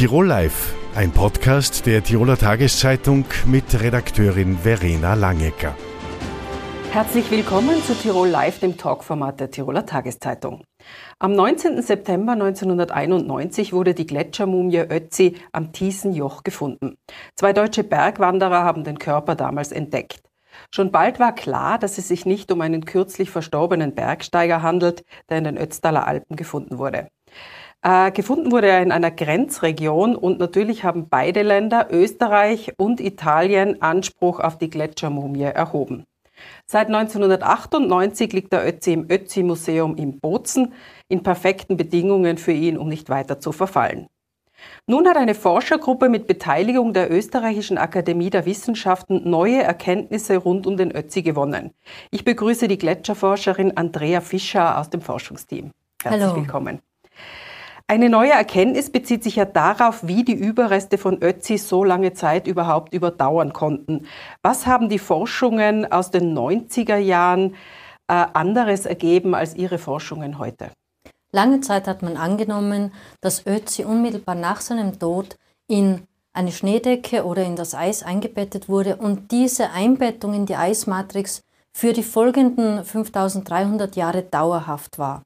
Tirol Live, ein Podcast der Tiroler Tageszeitung mit Redakteurin Verena Langecker. Herzlich willkommen zu Tirol Live, dem Talkformat der Tiroler Tageszeitung. Am 19. September 1991 wurde die Gletschermumie Ötzi am Thiesenjoch gefunden. Zwei deutsche Bergwanderer haben den Körper damals entdeckt. Schon bald war klar, dass es sich nicht um einen kürzlich verstorbenen Bergsteiger handelt, der in den Ötztaler Alpen gefunden wurde. Äh, gefunden wurde er in einer Grenzregion und natürlich haben beide Länder, Österreich und Italien, Anspruch auf die Gletschermumie erhoben. Seit 1998 liegt der Ötzi im Ötzi-Museum in Bozen in perfekten Bedingungen für ihn, um nicht weiter zu verfallen. Nun hat eine Forschergruppe mit Beteiligung der Österreichischen Akademie der Wissenschaften neue Erkenntnisse rund um den Ötzi gewonnen. Ich begrüße die Gletscherforscherin Andrea Fischer aus dem Forschungsteam. Herzlich Hallo. willkommen. Eine neue Erkenntnis bezieht sich ja darauf, wie die Überreste von Ötzi so lange Zeit überhaupt überdauern konnten. Was haben die Forschungen aus den 90er Jahren äh, anderes ergeben als Ihre Forschungen heute? Lange Zeit hat man angenommen, dass Ötzi unmittelbar nach seinem Tod in eine Schneedecke oder in das Eis eingebettet wurde und diese Einbettung in die Eismatrix für die folgenden 5300 Jahre dauerhaft war.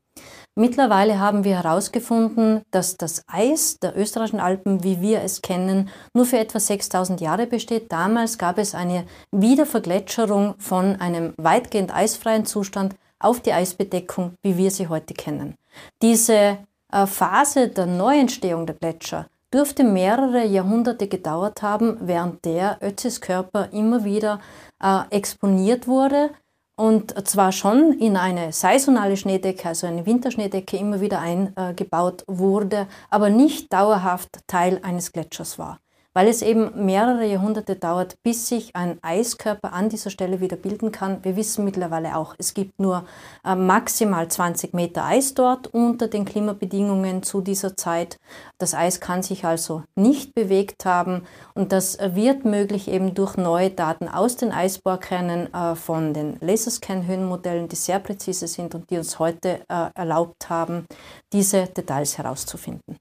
Mittlerweile haben wir herausgefunden, dass das Eis der österreichischen Alpen, wie wir es kennen, nur für etwa 6000 Jahre besteht. Damals gab es eine Wiedervergletscherung von einem weitgehend eisfreien Zustand auf die Eisbedeckung, wie wir sie heute kennen. Diese äh, Phase der Neuentstehung der Gletscher dürfte mehrere Jahrhunderte gedauert haben, während der Ötzis Körper immer wieder äh, exponiert wurde und zwar schon in eine saisonale Schneedecke, also eine Winterschneedecke, immer wieder eingebaut wurde, aber nicht dauerhaft Teil eines Gletschers war weil es eben mehrere Jahrhunderte dauert, bis sich ein Eiskörper an dieser Stelle wieder bilden kann. Wir wissen mittlerweile auch, es gibt nur äh, maximal 20 Meter Eis dort unter den Klimabedingungen zu dieser Zeit. Das Eis kann sich also nicht bewegt haben und das wird möglich eben durch neue Daten aus den Eisbohrkernen äh, von den Laserscan-Höhenmodellen, die sehr präzise sind und die uns heute äh, erlaubt haben, diese Details herauszufinden.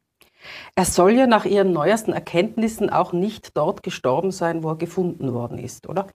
Er soll ja nach ihren neuesten Erkenntnissen auch nicht dort gestorben sein, wo er gefunden worden ist, oder?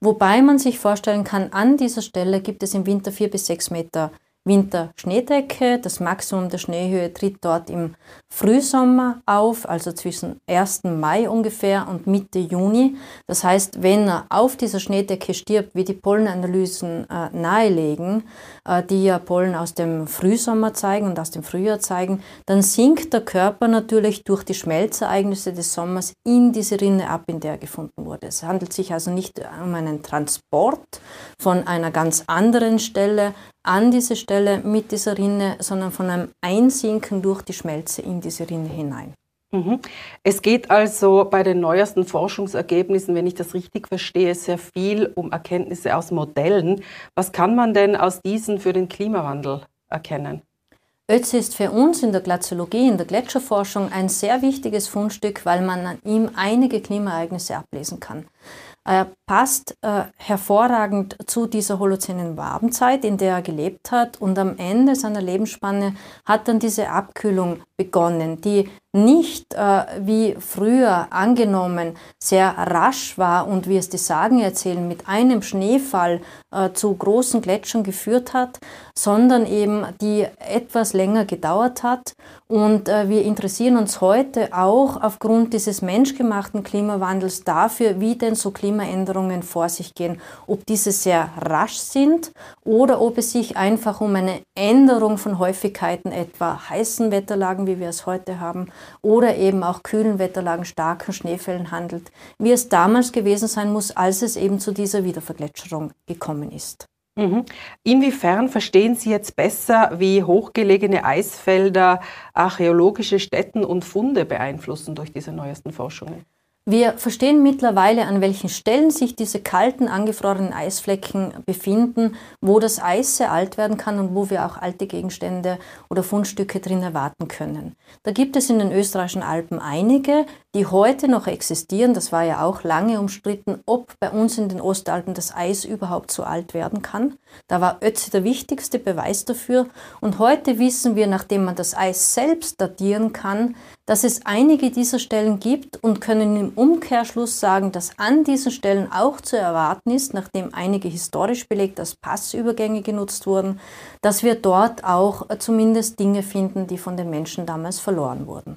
Wobei man sich vorstellen kann, an dieser Stelle gibt es im Winter vier bis sechs Meter Winter-Schneedecke. Das Maximum der Schneehöhe tritt dort im Frühsommer auf, also zwischen 1. Mai ungefähr und Mitte Juni. Das heißt, wenn er auf dieser Schneedecke stirbt, wie die Pollenanalysen äh, nahelegen, äh, die ja Pollen aus dem Frühsommer zeigen und aus dem Frühjahr zeigen, dann sinkt der Körper natürlich durch die Schmelzereignisse des Sommers in diese Rinne ab, in der er gefunden wurde. Es handelt sich also nicht um einen Transport von einer ganz anderen Stelle, an diese Stelle mit dieser Rinne, sondern von einem Einsinken durch die Schmelze in diese Rinne hinein. Mhm. Es geht also bei den neuesten Forschungsergebnissen, wenn ich das richtig verstehe, sehr viel um Erkenntnisse aus Modellen. Was kann man denn aus diesen für den Klimawandel erkennen? Ötzi ist für uns in der Glaziologie, in der Gletscherforschung ein sehr wichtiges Fundstück, weil man an ihm einige Klimaereignisse ablesen kann. Passt äh, hervorragend zu dieser holozänen Wabenzeit, in der er gelebt hat. Und am Ende seiner Lebensspanne hat dann diese Abkühlung begonnen, die nicht äh, wie früher angenommen sehr rasch war und wie es die Sagen erzählen, mit einem Schneefall äh, zu großen Gletschern geführt hat, sondern eben die etwas länger gedauert hat. Und äh, wir interessieren uns heute auch aufgrund dieses menschgemachten Klimawandels dafür, wie denn so Klimaänderungen vor sich gehen, ob diese sehr rasch sind oder ob es sich einfach um eine Änderung von Häufigkeiten etwa heißen Wetterlagen, wie wir es heute haben, oder eben auch kühlen Wetterlagen, starken Schneefällen handelt, wie es damals gewesen sein muss, als es eben zu dieser Wiedervergletscherung gekommen ist. Mhm. Inwiefern verstehen Sie jetzt besser, wie hochgelegene Eisfelder archäologische Stätten und Funde beeinflussen durch diese neuesten Forschungen? Wir verstehen mittlerweile, an welchen Stellen sich diese kalten, angefrorenen Eisflecken befinden, wo das Eis sehr alt werden kann und wo wir auch alte Gegenstände oder Fundstücke drin erwarten können. Da gibt es in den österreichischen Alpen einige, die heute noch existieren. Das war ja auch lange umstritten, ob bei uns in den Ostalpen das Eis überhaupt so alt werden kann. Da war Ötzi der wichtigste Beweis dafür. Und heute wissen wir, nachdem man das Eis selbst datieren kann, dass es einige dieser Stellen gibt und können im Umkehrschluss sagen, dass an diesen Stellen auch zu erwarten ist, nachdem einige historisch belegt als Passübergänge genutzt wurden, dass wir dort auch zumindest Dinge finden, die von den Menschen damals verloren wurden.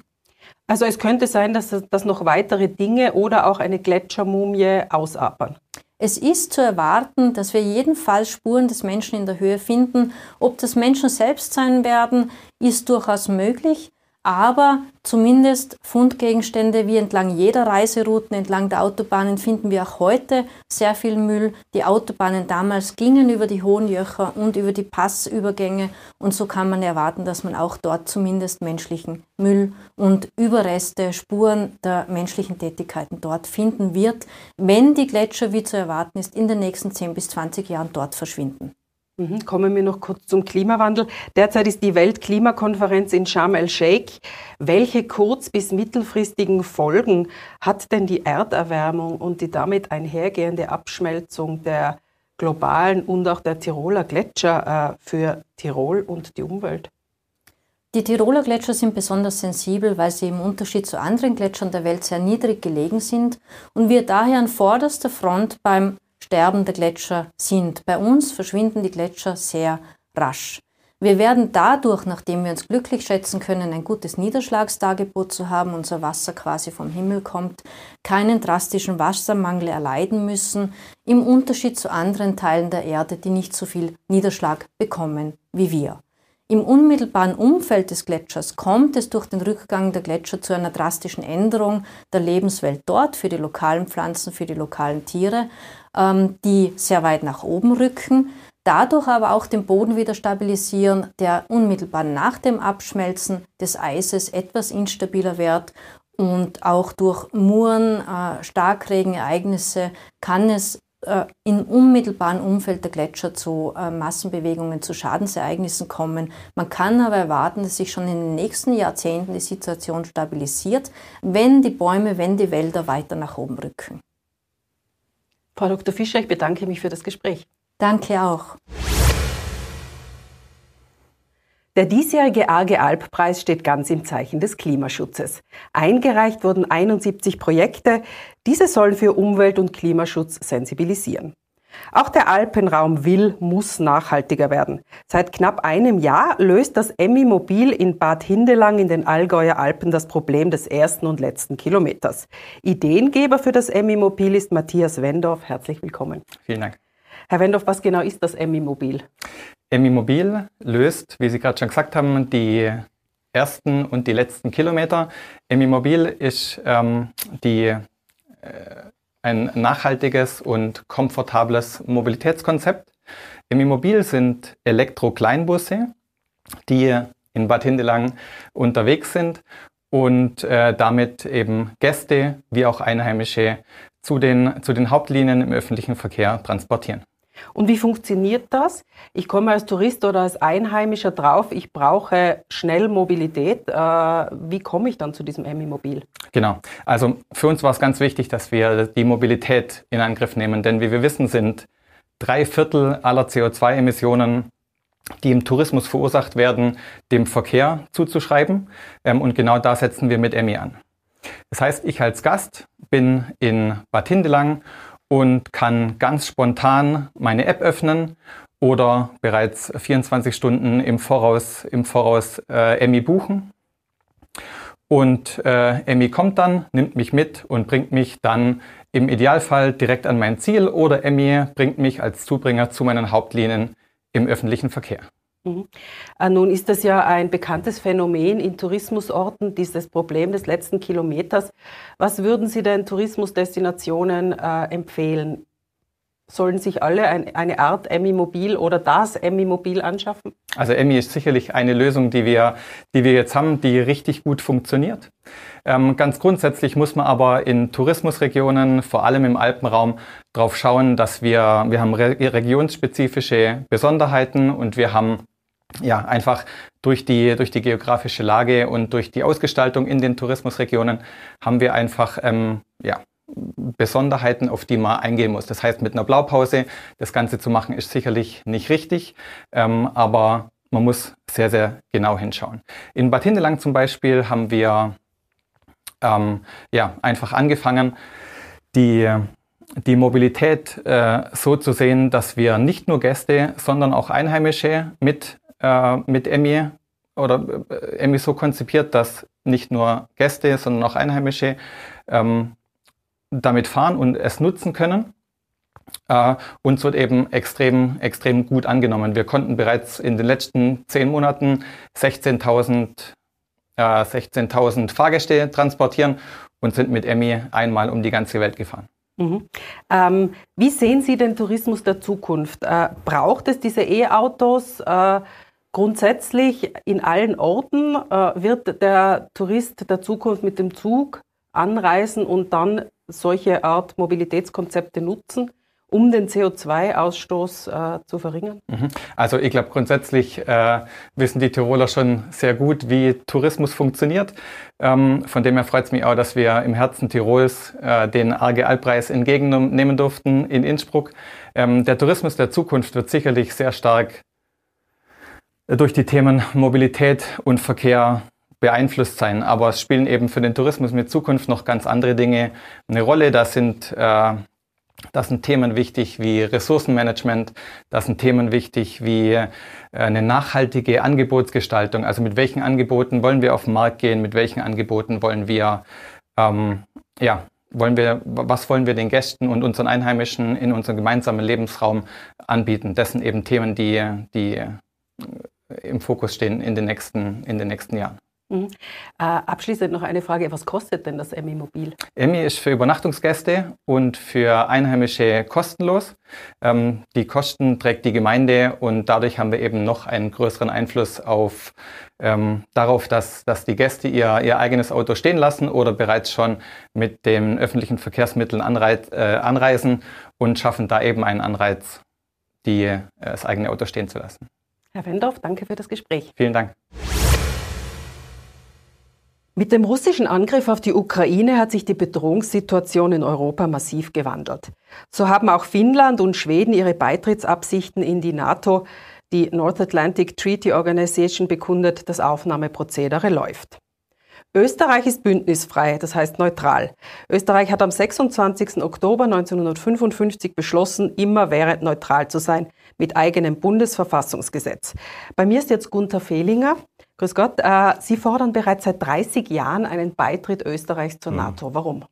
Also es könnte sein, dass, dass noch weitere Dinge oder auch eine Gletschermumie ausapern. Es ist zu erwarten, dass wir jedenfalls Spuren des Menschen in der Höhe finden. Ob das Menschen selbst sein werden, ist durchaus möglich aber zumindest Fundgegenstände wie entlang jeder Reiserouten, entlang der Autobahnen finden wir auch heute sehr viel Müll. Die Autobahnen damals gingen über die hohen Jöcher und über die Passübergänge und so kann man erwarten, dass man auch dort zumindest menschlichen Müll und Überreste, Spuren der menschlichen Tätigkeiten dort finden wird, wenn die Gletscher, wie zu erwarten ist, in den nächsten 10 bis 20 Jahren dort verschwinden. Mhm, kommen wir noch kurz zum Klimawandel. Derzeit ist die Weltklimakonferenz in Sharm el-Sheikh. Welche kurz- bis mittelfristigen Folgen hat denn die Erderwärmung und die damit einhergehende Abschmelzung der globalen und auch der Tiroler Gletscher äh, für Tirol und die Umwelt? Die Tiroler Gletscher sind besonders sensibel, weil sie im Unterschied zu anderen Gletschern der Welt sehr niedrig gelegen sind und wir daher an vorderster Front beim Sterben der Gletscher sind. Bei uns verschwinden die Gletscher sehr rasch. Wir werden dadurch, nachdem wir uns glücklich schätzen können, ein gutes Niederschlagstagebot zu haben, unser Wasser quasi vom Himmel kommt, keinen drastischen Wassermangel erleiden müssen, im Unterschied zu anderen Teilen der Erde, die nicht so viel Niederschlag bekommen wie wir. Im unmittelbaren Umfeld des Gletschers kommt es durch den Rückgang der Gletscher zu einer drastischen Änderung der Lebenswelt dort für die lokalen Pflanzen, für die lokalen Tiere, die sehr weit nach oben rücken, dadurch aber auch den Boden wieder stabilisieren, der unmittelbar nach dem Abschmelzen des Eises etwas instabiler wird und auch durch Muren, äh, Starkregenereignisse kann es äh, im unmittelbaren Umfeld der Gletscher zu äh, Massenbewegungen, zu Schadensereignissen kommen. Man kann aber erwarten, dass sich schon in den nächsten Jahrzehnten die Situation stabilisiert, wenn die Bäume, wenn die Wälder weiter nach oben rücken. Frau Dr. Fischer, ich bedanke mich für das Gespräch. Danke auch. Der diesjährige Arge Alp-Preis steht ganz im Zeichen des Klimaschutzes. Eingereicht wurden 71 Projekte. Diese sollen für Umwelt- und Klimaschutz sensibilisieren. Auch der Alpenraum will, muss nachhaltiger werden. Seit knapp einem Jahr löst das Emmi-Mobil in Bad Hindelang in den Allgäuer Alpen das Problem des ersten und letzten Kilometers. Ideengeber für das Emmi-Mobil ist Matthias Wendorf. Herzlich willkommen. Vielen Dank. Herr Wendorf, was genau ist das Emmi-Mobil? Emmi Mobil löst, wie Sie gerade schon gesagt haben, die ersten und die letzten Kilometer. Emmi Mobil ist ähm, die, äh, ein nachhaltiges und komfortables Mobilitätskonzept. Emmi Mobil sind Elektro-Kleinbusse, die in Bad Hindelang unterwegs sind und äh, damit eben Gäste wie auch Einheimische zu den, zu den Hauptlinien im öffentlichen Verkehr transportieren. Und wie funktioniert das? Ich komme als Tourist oder als Einheimischer drauf, ich brauche schnell Mobilität. Äh, wie komme ich dann zu diesem Emmi-Mobil? Genau. Also für uns war es ganz wichtig, dass wir die Mobilität in Angriff nehmen, denn wie wir wissen, sind drei Viertel aller CO2-Emissionen die im Tourismus verursacht werden, dem Verkehr zuzuschreiben. Ähm, und genau da setzen wir mit Emmi an. Das heißt, ich als Gast bin in Bad Hindelang und kann ganz spontan meine App öffnen oder bereits 24 Stunden im Voraus, im Voraus äh, Emmy buchen. Und äh, Emmy kommt dann, nimmt mich mit und bringt mich dann im Idealfall direkt an mein Ziel oder Emmy bringt mich als Zubringer zu meinen Hauptlinien im öffentlichen Verkehr. Mhm. Äh, nun ist das ja ein bekanntes Phänomen in Tourismusorten, dieses Problem des letzten Kilometers. Was würden Sie denn Tourismusdestinationen äh, empfehlen? Sollen sich alle ein, eine Art Emmy-Mobil oder das Emmy-Mobil anschaffen? Also Emmy ist sicherlich eine Lösung, die wir, die wir jetzt haben, die richtig gut funktioniert. Ähm, ganz grundsätzlich muss man aber in Tourismusregionen, vor allem im Alpenraum, darauf schauen, dass wir, wir haben re regionsspezifische Besonderheiten und wir haben ja, einfach durch die, durch die geografische Lage und durch die Ausgestaltung in den Tourismusregionen haben wir einfach ähm, ja, Besonderheiten, auf die man eingehen muss. Das heißt, mit einer Blaupause das Ganze zu machen, ist sicherlich nicht richtig, ähm, aber man muss sehr, sehr genau hinschauen. In Bad Hindelang zum Beispiel haben wir ähm, ja, einfach angefangen, die, die Mobilität äh, so zu sehen, dass wir nicht nur Gäste, sondern auch Einheimische mit, äh, mit EMI oder äh, EMI so konzipiert, dass nicht nur Gäste, sondern auch Einheimische ähm, damit fahren und es nutzen können. Uh, uns wird eben extrem, extrem gut angenommen. Wir konnten bereits in den letzten zehn Monaten 16.000 äh, 16 Fahrgäste transportieren und sind mit Emmy einmal um die ganze Welt gefahren. Mhm. Ähm, wie sehen Sie den Tourismus der Zukunft? Äh, braucht es diese E-Autos äh, grundsätzlich in allen Orten? Äh, wird der Tourist der Zukunft mit dem Zug anreisen und dann solche Art Mobilitätskonzepte nutzen? um den CO2-Ausstoß äh, zu verringern? Mhm. Also ich glaube, grundsätzlich äh, wissen die Tiroler schon sehr gut, wie Tourismus funktioniert. Ähm, von dem her freut es mich auch, dass wir im Herzen Tirols äh, den AGL-Preis entgegennehmen durften in Innsbruck. Ähm, der Tourismus der Zukunft wird sicherlich sehr stark durch die Themen Mobilität und Verkehr beeinflusst sein. Aber es spielen eben für den Tourismus mit Zukunft noch ganz andere Dinge eine Rolle. Da sind äh, das sind Themen wichtig wie Ressourcenmanagement, das sind Themen wichtig wie äh, eine nachhaltige Angebotsgestaltung. Also mit welchen Angeboten wollen wir auf den Markt gehen, mit welchen Angeboten wollen wir, ähm, ja, wollen wir, was wollen wir den Gästen und unseren Einheimischen in unserem gemeinsamen Lebensraum anbieten. Das sind eben Themen, die, die im Fokus stehen in den nächsten, in den nächsten Jahren. Mhm. Äh, abschließend noch eine Frage, was kostet denn das Emmy Mobil? Emmy ist für Übernachtungsgäste und für Einheimische kostenlos. Ähm, die Kosten trägt die Gemeinde und dadurch haben wir eben noch einen größeren Einfluss auf, ähm, darauf, dass, dass die Gäste ihr, ihr eigenes Auto stehen lassen oder bereits schon mit den öffentlichen Verkehrsmitteln anreiz, äh, anreisen und schaffen da eben einen Anreiz, die, äh, das eigene Auto stehen zu lassen. Herr Wendorf, danke für das Gespräch. Vielen Dank. Mit dem russischen Angriff auf die Ukraine hat sich die Bedrohungssituation in Europa massiv gewandelt. So haben auch Finnland und Schweden ihre Beitrittsabsichten in die NATO, die North Atlantic Treaty Organization, bekundet, das Aufnahmeprozedere läuft. Österreich ist bündnisfrei, das heißt neutral. Österreich hat am 26. Oktober 1955 beschlossen, immer während neutral zu sein, mit eigenem Bundesverfassungsgesetz. Bei mir ist jetzt Gunther Fehlinger. Grüß Gott. Äh, Sie fordern bereits seit 30 Jahren einen Beitritt Österreichs zur mhm. NATO. Warum?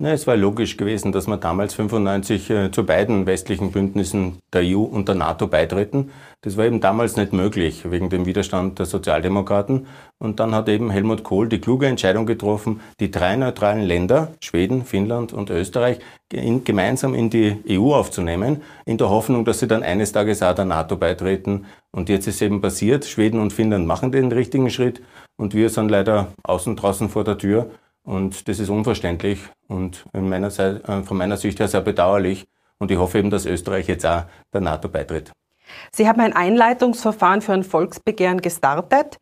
Na, es war logisch gewesen, dass wir damals 95 äh, zu beiden westlichen Bündnissen der EU und der NATO beitreten. Das war eben damals nicht möglich wegen dem Widerstand der Sozialdemokraten. Und dann hat eben Helmut Kohl die kluge Entscheidung getroffen, die drei neutralen Länder, Schweden, Finnland und Österreich, in, gemeinsam in die EU aufzunehmen, in der Hoffnung, dass sie dann eines Tages auch der NATO beitreten. Und jetzt ist eben passiert, Schweden und Finnland machen den richtigen Schritt und wir sind leider außen draußen vor der Tür. Und das ist unverständlich und meiner Seite, äh, von meiner Sicht her sehr bedauerlich. Und ich hoffe eben, dass Österreich jetzt auch der NATO beitritt. Sie haben ein Einleitungsverfahren für ein Volksbegehren gestartet.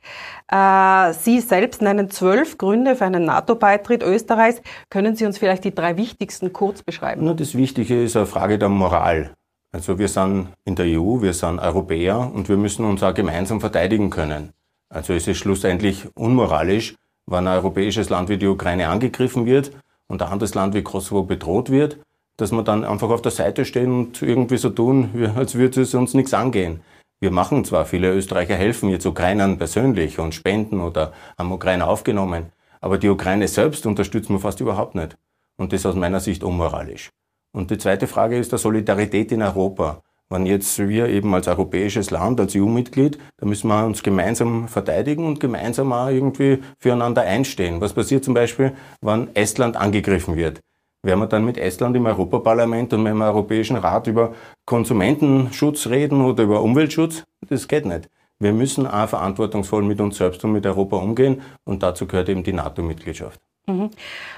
Äh, Sie selbst nennen zwölf Gründe für einen NATO-Beitritt Österreichs. Können Sie uns vielleicht die drei wichtigsten kurz beschreiben? Nur das Wichtige ist eine Frage der Moral. Also wir sind in der EU, wir sind Europäer und wir müssen uns auch gemeinsam verteidigen können. Also es ist schlussendlich unmoralisch, wenn ein europäisches Land wie die Ukraine angegriffen wird und ein anderes Land wie Kosovo bedroht wird, dass wir dann einfach auf der Seite stehen und irgendwie so tun, als würde es uns nichts angehen. Wir machen zwar, viele Österreicher helfen jetzt Ukrainern persönlich und spenden oder haben Ukrainer aufgenommen, aber die Ukraine selbst unterstützen wir fast überhaupt nicht. Und das ist aus meiner Sicht unmoralisch. Und die zweite Frage ist der Solidarität in Europa. Wenn jetzt wir eben als europäisches Land, als EU-Mitglied, da müssen wir uns gemeinsam verteidigen und gemeinsam auch irgendwie füreinander einstehen. Was passiert zum Beispiel, wenn Estland angegriffen wird? Werden wir dann mit Estland im Europaparlament und mit dem Europäischen Rat über Konsumentenschutz reden oder über Umweltschutz? Das geht nicht. Wir müssen auch verantwortungsvoll mit uns selbst und mit Europa umgehen und dazu gehört eben die NATO-Mitgliedschaft. Mhm.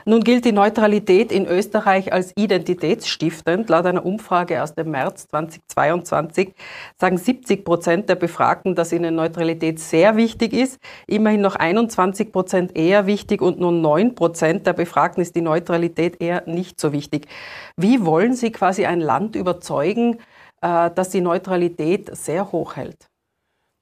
Nun gilt die Neutralität in Österreich als identitätsstiftend. Laut einer Umfrage aus dem März 2022 sagen 70 Prozent der Befragten, dass ihnen Neutralität sehr wichtig ist. Immerhin noch 21 Prozent eher wichtig und nur 9 Prozent der Befragten ist die Neutralität eher nicht so wichtig. Wie wollen Sie quasi ein Land überzeugen, äh, dass die Neutralität sehr hoch hält?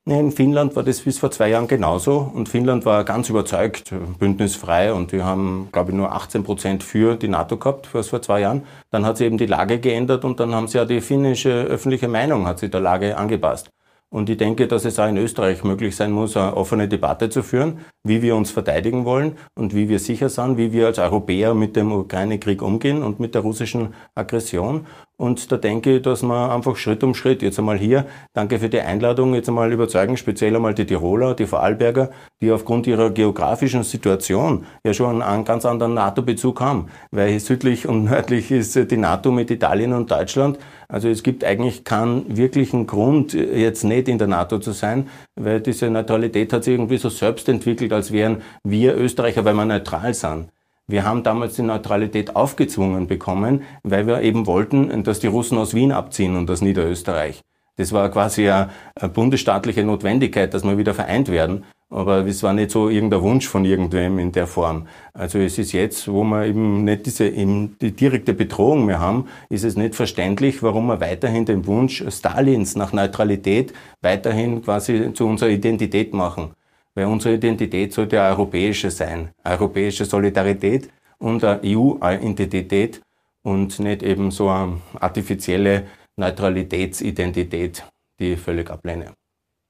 In Finnland war das bis vor zwei Jahren genauso und Finnland war ganz überzeugt, bündnisfrei und wir haben, glaube ich, nur 18 Prozent für die NATO gehabt, was vor zwei Jahren. Dann hat sich eben die Lage geändert und dann haben sie ja die finnische öffentliche Meinung hat sich der Lage angepasst. Und ich denke, dass es auch in Österreich möglich sein muss, eine offene Debatte zu führen, wie wir uns verteidigen wollen und wie wir sicher sind, wie wir als Europäer mit dem Ukraine-Krieg umgehen und mit der russischen Aggression. Und da denke ich, dass man einfach Schritt um Schritt, jetzt einmal hier, danke für die Einladung, jetzt einmal überzeugen, speziell einmal die Tiroler, die Vorarlberger, die aufgrund ihrer geografischen Situation ja schon einen ganz anderen NATO-Bezug haben. Weil südlich und nördlich ist die NATO mit Italien und Deutschland. Also es gibt eigentlich keinen wirklichen Grund, jetzt nicht in der NATO zu sein, weil diese Neutralität hat sich irgendwie so selbst entwickelt, als wären wir Österreicher, weil wir neutral sind. Wir haben damals die Neutralität aufgezwungen bekommen, weil wir eben wollten, dass die Russen aus Wien abziehen und aus Niederösterreich. Das war quasi eine, bundesstaatliche Notwendigkeit, dass wir wieder vereint werden. Aber es war nicht so irgendein Wunsch von irgendwem in der Form. Also es ist jetzt, wo wir eben nicht diese eben die direkte Bedrohung mehr haben, ist es nicht verständlich, warum wir weiterhin den Wunsch Stalins nach Neutralität weiterhin quasi zu unserer Identität machen weil unsere Identität sollte europäische sein. Europäische Solidarität und EU-Identität und nicht eben so eine artifizielle Neutralitätsidentität, die ich völlig ablehne.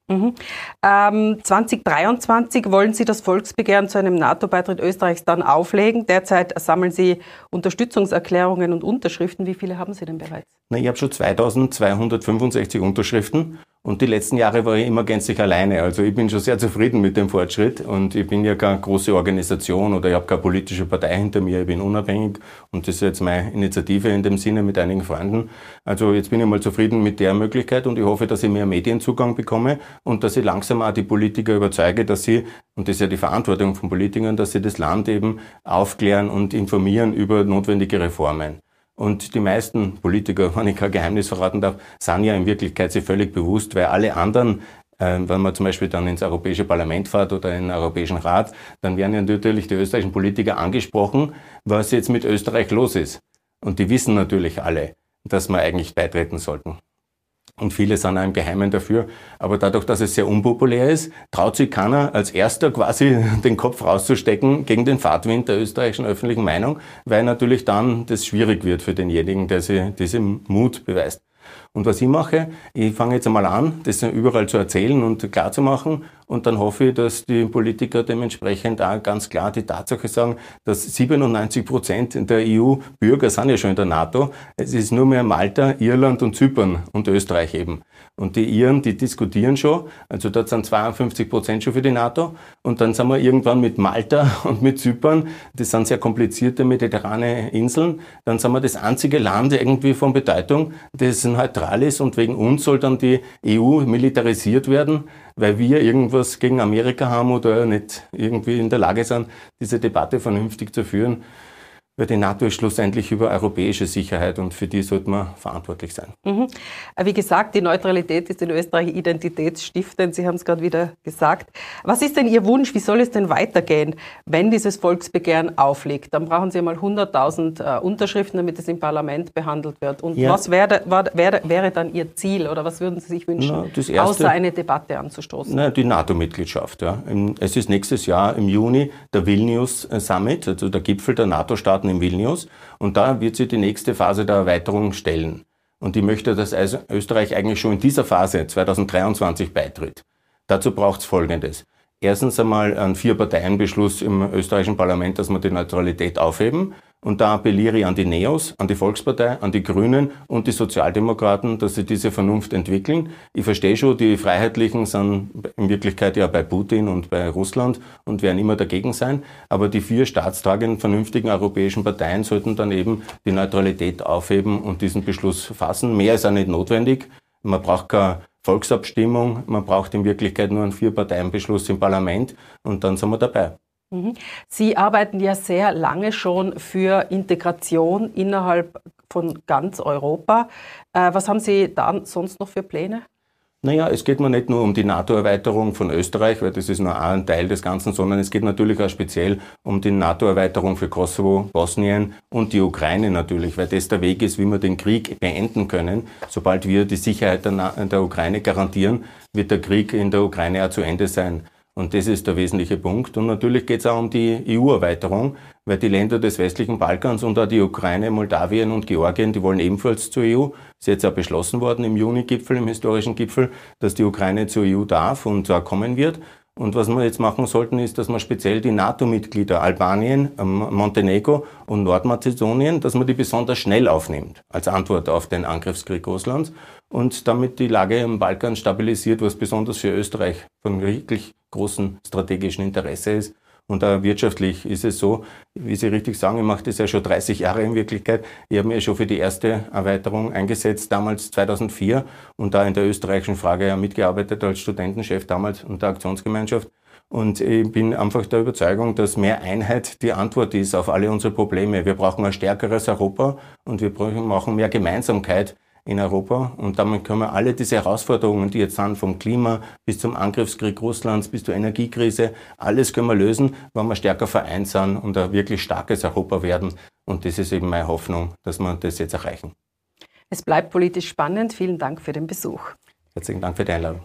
Mhm. Ähm, 2023 wollen Sie das Volksbegehren zu einem NATO-Beitritt Österreichs dann auflegen. Derzeit sammeln Sie Unterstützungserklärungen und Unterschriften. Wie viele haben Sie denn bereits? Na, ich habe schon 2265 Unterschriften und die letzten Jahre war ich immer gänzlich alleine. Also ich bin schon sehr zufrieden mit dem Fortschritt und ich bin ja keine große Organisation oder ich habe keine politische Partei hinter mir. Ich bin unabhängig und das ist jetzt meine Initiative in dem Sinne mit einigen Freunden. Also jetzt bin ich mal zufrieden mit der Möglichkeit und ich hoffe, dass ich mehr Medienzugang bekomme und dass ich langsam auch die Politiker überzeuge, dass sie, und das ist ja die Verantwortung von Politikern, dass sie das Land eben aufklären und informieren über notwendige Reformen. Und die meisten Politiker, wenn ich kein Geheimnis verraten darf, sind ja in Wirklichkeit sich völlig bewusst, weil alle anderen äh, wenn man zum Beispiel dann ins Europäische Parlament fährt oder in den Europäischen Rat, dann werden ja natürlich die österreichischen Politiker angesprochen, was jetzt mit Österreich los ist. Und die wissen natürlich alle, dass wir eigentlich beitreten sollten. Und viele sind auch im Geheimen dafür. Aber dadurch, dass es sehr unpopulär ist, traut sich keiner als erster quasi den Kopf rauszustecken gegen den Fahrtwind der österreichischen öffentlichen Meinung, weil natürlich dann das schwierig wird für denjenigen, der sich diesem Mut beweist. Und was ich mache, ich fange jetzt einmal an, das überall zu erzählen und klar zu machen. Und dann hoffe ich, dass die Politiker dementsprechend auch ganz klar die Tatsache sagen, dass 97 Prozent der EU-Bürger sind ja schon in der NATO. Es ist nur mehr Malta, Irland und Zypern und Österreich eben. Und die Iren, die diskutieren schon. Also dort sind 52 Prozent schon für die NATO. Und dann sind wir irgendwann mit Malta und mit Zypern. Das sind sehr komplizierte mediterrane Inseln. Dann sind wir das einzige Land irgendwie von Bedeutung, das neutral ist. Und wegen uns soll dann die EU militarisiert werden, weil wir irgendwas gegen Amerika haben oder nicht irgendwie in der Lage sind, diese Debatte vernünftig zu führen. Weil die NATO ist schlussendlich über europäische Sicherheit und für die sollte man verantwortlich sein. Mhm. Wie gesagt, die Neutralität ist in Österreich identitätsstiftend. Sie haben es gerade wieder gesagt. Was ist denn Ihr Wunsch? Wie soll es denn weitergehen, wenn dieses Volksbegehren aufliegt? Dann brauchen Sie mal 100.000 äh, Unterschriften, damit es im Parlament behandelt wird. Und ja. was wäre, wäre, wäre, dann Ihr Ziel oder was würden Sie sich wünschen, Na, erste, außer eine Debatte anzustoßen? Na, die NATO-Mitgliedschaft. Ja. Es ist nächstes Jahr im Juni der Vilnius Summit, also der Gipfel der NATO-Staaten Staaten in Vilnius. Und da wird sie die nächste Phase der Erweiterung stellen. Und ich möchte, dass also Österreich eigentlich schon in dieser Phase 2023 beitritt. Dazu braucht es Folgendes. Erstens einmal einen Vier-Parteien-Beschluss im österreichischen Parlament, dass wir die Neutralität aufheben. Und da appelliere ich an die NEOS, an die Volkspartei, an die Grünen und die Sozialdemokraten, dass sie diese Vernunft entwickeln. Ich verstehe schon, die Freiheitlichen sind in Wirklichkeit ja bei Putin und bei Russland und werden immer dagegen sein. Aber die vier staatstragenden, vernünftigen europäischen Parteien sollten dann eben die Neutralität aufheben und diesen Beschluss fassen. Mehr ist auch nicht notwendig. Man braucht keine Volksabstimmung, man braucht in Wirklichkeit nur einen Vier-Parteien-Beschluss im Parlament und dann sind wir dabei. Mhm. Sie arbeiten ja sehr lange schon für Integration innerhalb von ganz Europa. Äh, was haben Sie da sonst noch für Pläne? Naja, es geht mir nicht nur um die NATO-Erweiterung von Österreich, weil das ist nur ein Teil des Ganzen, sondern es geht natürlich auch speziell um die NATO-Erweiterung für Kosovo, Bosnien und die Ukraine natürlich, weil das der Weg ist, wie wir den Krieg beenden können. Sobald wir die Sicherheit der, der Ukraine garantieren, wird der Krieg in der Ukraine auch zu Ende sein. Und das ist der wesentliche Punkt. Und natürlich geht es auch um die EU-Erweiterung, weil die Länder des westlichen Balkans und auch die Ukraine, Moldawien und Georgien, die wollen ebenfalls zur EU. Ist jetzt auch beschlossen worden im Juni-Gipfel, im historischen Gipfel, dass die Ukraine zur EU darf und zwar kommen wird. Und was wir jetzt machen sollten, ist, dass wir speziell die NATO-Mitglieder Albanien, ähm, Montenegro und Nordmazedonien, dass man die besonders schnell aufnimmt, als Antwort auf den Angriffskrieg Russlands und damit die Lage im Balkan stabilisiert, was besonders für Österreich von wirklich großen strategischen Interesse ist. Und auch wirtschaftlich ist es so, wie Sie richtig sagen, ich mache das ja schon 30 Jahre in Wirklichkeit. Ich habe mich ja schon für die erste Erweiterung eingesetzt, damals 2004, und da in der österreichischen Frage ja mitgearbeitet als Studentenchef damals und der Aktionsgemeinschaft. Und ich bin einfach der Überzeugung, dass mehr Einheit die Antwort ist auf alle unsere Probleme. Wir brauchen ein stärkeres Europa und wir brauchen mehr Gemeinsamkeit in Europa. Und damit können wir alle diese Herausforderungen, die jetzt sind, vom Klima bis zum Angriffskrieg Russlands, bis zur Energiekrise, alles können wir lösen, wenn wir stärker vereint sind und ein wirklich starkes Europa werden. Und das ist eben meine Hoffnung, dass wir das jetzt erreichen. Es bleibt politisch spannend. Vielen Dank für den Besuch. Herzlichen Dank für die Einladung.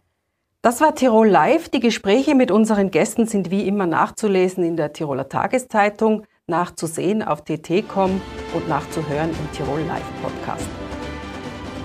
Das war Tirol Live. Die Gespräche mit unseren Gästen sind wie immer nachzulesen in der Tiroler Tageszeitung, nachzusehen auf tt.com und nachzuhören im Tirol Live Podcast.